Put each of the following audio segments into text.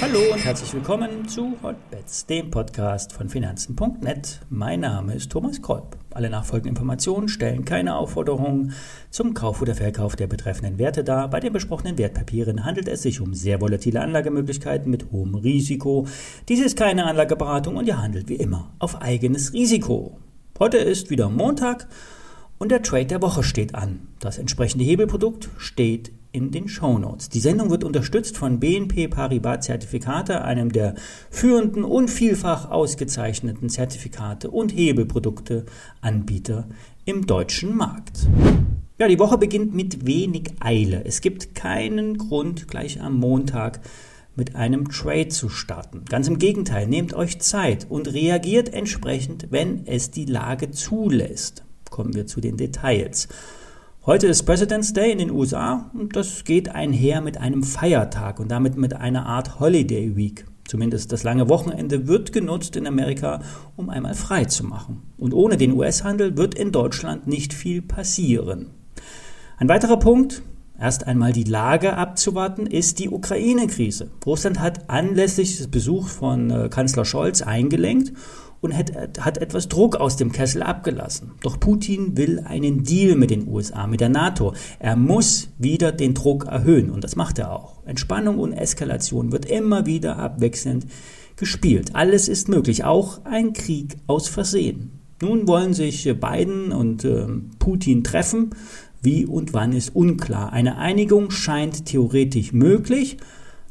Hallo und herzlich willkommen zu Hotbets, dem Podcast von Finanzen.net. Mein Name ist Thomas Kolb. Alle nachfolgenden Informationen stellen keine Aufforderung zum Kauf oder Verkauf der betreffenden Werte dar. Bei den besprochenen Wertpapieren handelt es sich um sehr volatile Anlagemöglichkeiten mit hohem Risiko. Dies ist keine Anlageberatung und ihr handelt wie immer auf eigenes Risiko. Heute ist wieder Montag und der Trade der Woche steht an. Das entsprechende Hebelprodukt steht in den Show Notes. Die Sendung wird unterstützt von BNP Paribas Zertifikate, einem der führenden und vielfach ausgezeichneten Zertifikate und Hebelprodukte Anbieter im deutschen Markt. Ja, die Woche beginnt mit wenig Eile. Es gibt keinen Grund, gleich am Montag mit einem Trade zu starten. Ganz im Gegenteil, nehmt euch Zeit und reagiert entsprechend, wenn es die Lage zulässt kommen wir zu den Details. Heute ist President's Day in den USA und das geht einher mit einem Feiertag und damit mit einer Art Holiday Week. Zumindest das lange Wochenende wird genutzt in Amerika, um einmal frei zu machen. Und ohne den US-Handel wird in Deutschland nicht viel passieren. Ein weiterer Punkt, erst einmal die Lage abzuwarten, ist die Ukraine-Krise. Russland hat anlässlich des Besuchs von äh, Kanzler Scholz eingelenkt und hat, hat etwas Druck aus dem Kessel abgelassen. Doch Putin will einen Deal mit den USA, mit der NATO. Er muss wieder den Druck erhöhen und das macht er auch. Entspannung und Eskalation wird immer wieder abwechselnd gespielt. Alles ist möglich, auch ein Krieg aus Versehen. Nun wollen sich Biden und äh, Putin treffen. Wie und wann ist unklar. Eine Einigung scheint theoretisch möglich,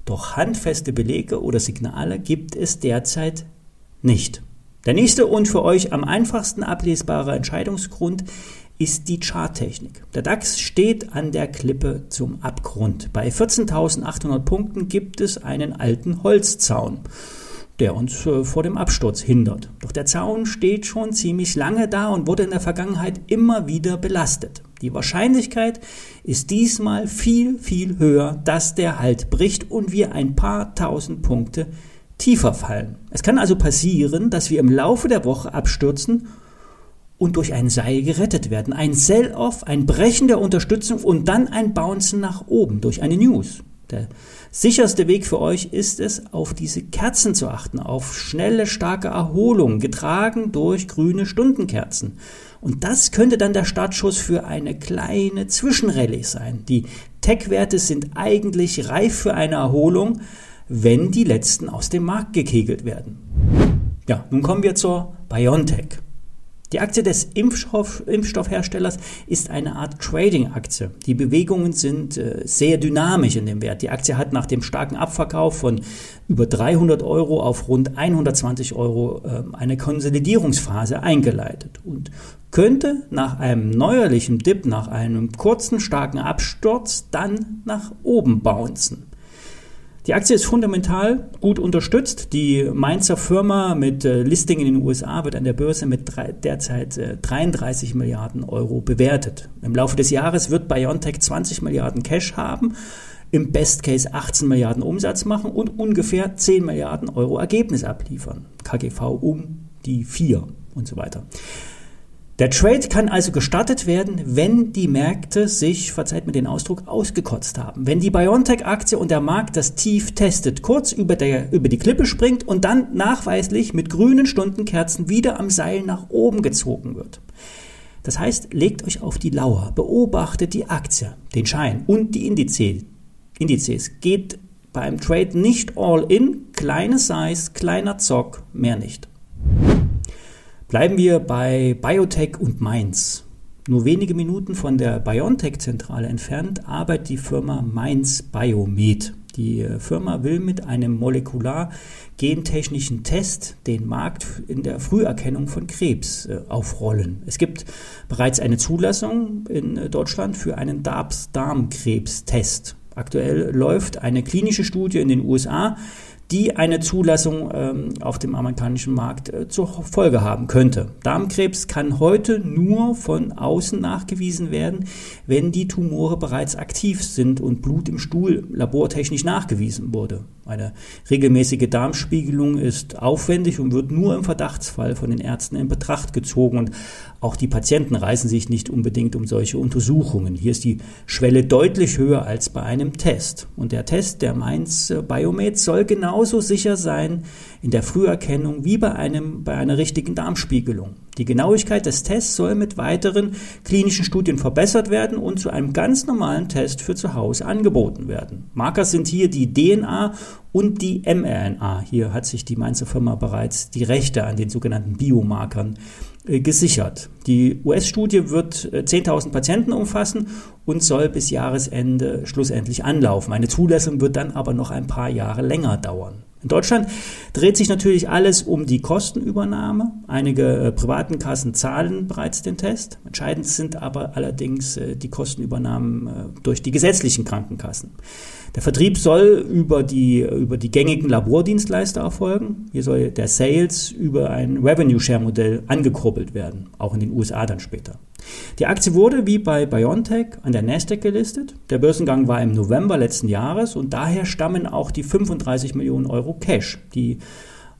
doch handfeste Belege oder Signale gibt es derzeit nicht. Der nächste und für euch am einfachsten ablesbare Entscheidungsgrund ist die Charttechnik. Der DAX steht an der Klippe zum Abgrund. Bei 14.800 Punkten gibt es einen alten Holzzaun, der uns äh, vor dem Absturz hindert. Doch der Zaun steht schon ziemlich lange da und wurde in der Vergangenheit immer wieder belastet. Die Wahrscheinlichkeit ist diesmal viel, viel höher, dass der Halt bricht und wir ein paar tausend Punkte tiefer fallen. Es kann also passieren, dass wir im Laufe der Woche abstürzen und durch ein Seil gerettet werden. Ein Sell-off, ein Brechen der Unterstützung und dann ein Bouncen nach oben durch eine News. Der sicherste Weg für euch ist es, auf diese Kerzen zu achten, auf schnelle, starke Erholung, getragen durch grüne Stundenkerzen. Und das könnte dann der Startschuss für eine kleine Zwischenrallye sein. Die Tech-Werte sind eigentlich reif für eine Erholung, wenn die letzten aus dem Markt gekegelt werden. Ja, nun kommen wir zur BioNTech. Die Aktie des Impfstoff, Impfstoffherstellers ist eine Art Trading-Aktie. Die Bewegungen sind äh, sehr dynamisch in dem Wert. Die Aktie hat nach dem starken Abverkauf von über 300 Euro auf rund 120 Euro äh, eine Konsolidierungsphase eingeleitet und könnte nach einem neuerlichen Dip, nach einem kurzen starken Absturz dann nach oben bouncen. Die Aktie ist fundamental gut unterstützt. Die Mainzer Firma mit äh, Listing in den USA wird an der Börse mit drei, derzeit äh, 33 Milliarden Euro bewertet. Im Laufe des Jahres wird BioNTech 20 Milliarden Cash haben, im Best Case 18 Milliarden Umsatz machen und ungefähr 10 Milliarden Euro Ergebnis abliefern. KGV um die 4 und so weiter. Der Trade kann also gestartet werden, wenn die Märkte sich, verzeiht mir den Ausdruck, ausgekotzt haben. Wenn die BioNTech-Aktie und der Markt das Tief testet, kurz über, der, über die Klippe springt und dann nachweislich mit grünen Stundenkerzen wieder am Seil nach oben gezogen wird. Das heißt, legt euch auf die Lauer, beobachtet die Aktie, den Schein und die Indizes. Indizes. Geht beim Trade nicht all in, kleine Size, kleiner Zock, mehr nicht. Bleiben wir bei Biotech und Mainz. Nur wenige Minuten von der BioNTech-Zentrale entfernt arbeitet die Firma Mainz Biomed. Die äh, Firma will mit einem molekular-gentechnischen Test den Markt in der Früherkennung von Krebs äh, aufrollen. Es gibt bereits eine Zulassung in äh, Deutschland für einen Darmkrebstest. Aktuell läuft eine klinische Studie in den USA, die eine Zulassung ähm, auf dem amerikanischen Markt äh, zur Folge haben könnte. Darmkrebs kann heute nur von außen nachgewiesen werden, wenn die Tumore bereits aktiv sind und Blut im Stuhl labortechnisch nachgewiesen wurde. Eine regelmäßige Darmspiegelung ist aufwendig und wird nur im Verdachtsfall von den Ärzten in Betracht gezogen und auch die Patienten reißen sich nicht unbedingt um solche Untersuchungen. Hier ist die Schwelle deutlich höher als bei einem Test. Und der Test der Mainz Biomed soll genauso sicher sein in der Früherkennung wie bei, einem, bei einer richtigen Darmspiegelung. Die Genauigkeit des Tests soll mit weiteren klinischen Studien verbessert werden und zu einem ganz normalen Test für zu Hause angeboten werden. Marker sind hier die DNA und die mRNA. Hier hat sich die Mainzer Firma bereits die Rechte an den sogenannten Biomarkern äh, gesichert. Die US-Studie wird 10.000 äh, Patienten umfassen und soll bis Jahresende schlussendlich anlaufen. Eine Zulassung wird dann aber noch ein paar Jahre länger dauern. In Deutschland dreht sich natürlich alles um die Kostenübernahme. Einige äh, privaten Kassen zahlen bereits den Test. Entscheidend sind aber allerdings äh, die Kostenübernahmen äh, durch die gesetzlichen Krankenkassen. Der Vertrieb soll über die, über die gängigen Labordienstleister erfolgen. Hier soll der Sales über ein Revenue Share Modell angekurbelt werden, auch in den USA dann später. Die Aktie wurde wie bei BioNTech an der Nasdaq gelistet. Der Börsengang war im November letzten Jahres und daher stammen auch die 35 Millionen Euro Cash. Die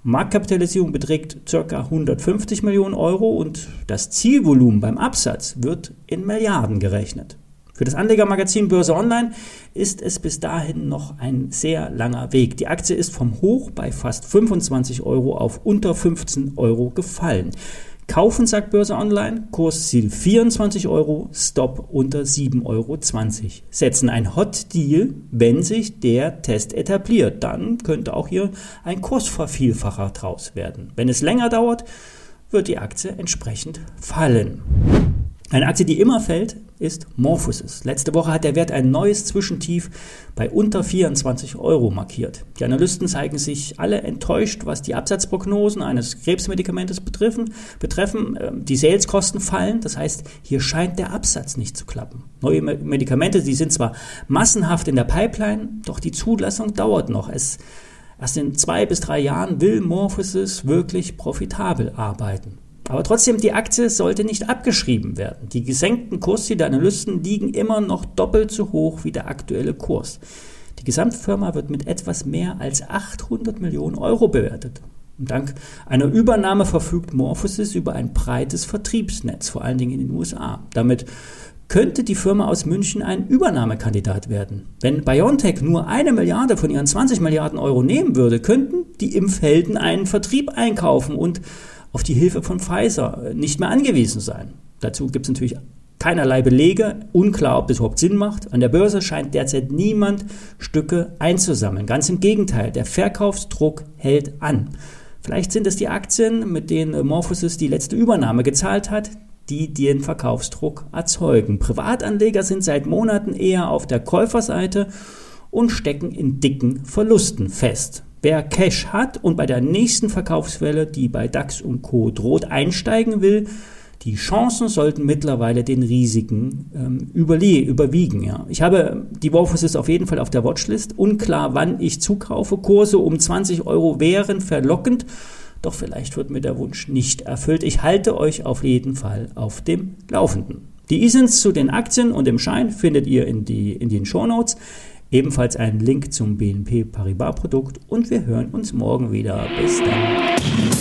Marktkapitalisierung beträgt ca. 150 Millionen Euro und das Zielvolumen beim Absatz wird in Milliarden gerechnet. Für das Anlegermagazin Börse Online ist es bis dahin noch ein sehr langer Weg. Die Aktie ist vom Hoch bei fast 25 Euro auf unter 15 Euro gefallen. Kaufen, sagt Börse Online, Kursziel 24 Euro, Stop unter 7,20 Euro. Setzen ein Hot Deal, wenn sich der Test etabliert. Dann könnte auch hier ein Kursvervielfacher draus werden. Wenn es länger dauert, wird die Aktie entsprechend fallen. Eine Aktie, die immer fällt, ist Morphosis. Letzte Woche hat der Wert ein neues Zwischentief bei unter 24 Euro markiert. Die Analysten zeigen sich alle enttäuscht, was die Absatzprognosen eines Krebsmedikamentes betreffen. betreffen. Ähm, die Saleskosten fallen, das heißt, hier scheint der Absatz nicht zu klappen. Neue Medikamente, die sind zwar massenhaft in der Pipeline, doch die Zulassung dauert noch. Es Erst in zwei bis drei Jahren will Morphosis wirklich profitabel arbeiten. Aber trotzdem, die Aktie sollte nicht abgeschrieben werden. Die gesenkten Kursziele der Analysten liegen immer noch doppelt so hoch wie der aktuelle Kurs. Die Gesamtfirma wird mit etwas mehr als 800 Millionen Euro bewertet. Und dank einer Übernahme verfügt Morphosis über ein breites Vertriebsnetz, vor allen Dingen in den USA. Damit könnte die Firma aus München ein Übernahmekandidat werden. Wenn BioNTech nur eine Milliarde von ihren 20 Milliarden Euro nehmen würde, könnten die Impfhelden einen Vertrieb einkaufen und auf die Hilfe von Pfizer nicht mehr angewiesen sein. Dazu gibt es natürlich keinerlei Belege, unklar, ob das überhaupt Sinn macht. An der Börse scheint derzeit niemand Stücke einzusammeln. Ganz im Gegenteil, der Verkaufsdruck hält an. Vielleicht sind es die Aktien, mit denen Morphosis die letzte Übernahme gezahlt hat, die den Verkaufsdruck erzeugen. Privatanleger sind seit Monaten eher auf der Käuferseite und stecken in dicken Verlusten fest. Wer Cash hat und bei der nächsten Verkaufswelle, die bei DAX und Co. droht, einsteigen will, die Chancen sollten mittlerweile den Risiken ähm, überwiegen. Ja. Ich habe die Warforces auf jeden Fall auf der Watchlist. Unklar, wann ich zukaufe. Kurse um 20 Euro wären verlockend. Doch vielleicht wird mir der Wunsch nicht erfüllt. Ich halte euch auf jeden Fall auf dem Laufenden. Die ISINs zu den Aktien und dem Schein findet ihr in, die, in den Shownotes. Ebenfalls einen Link zum BNP Paribas Produkt und wir hören uns morgen wieder. Bis dann.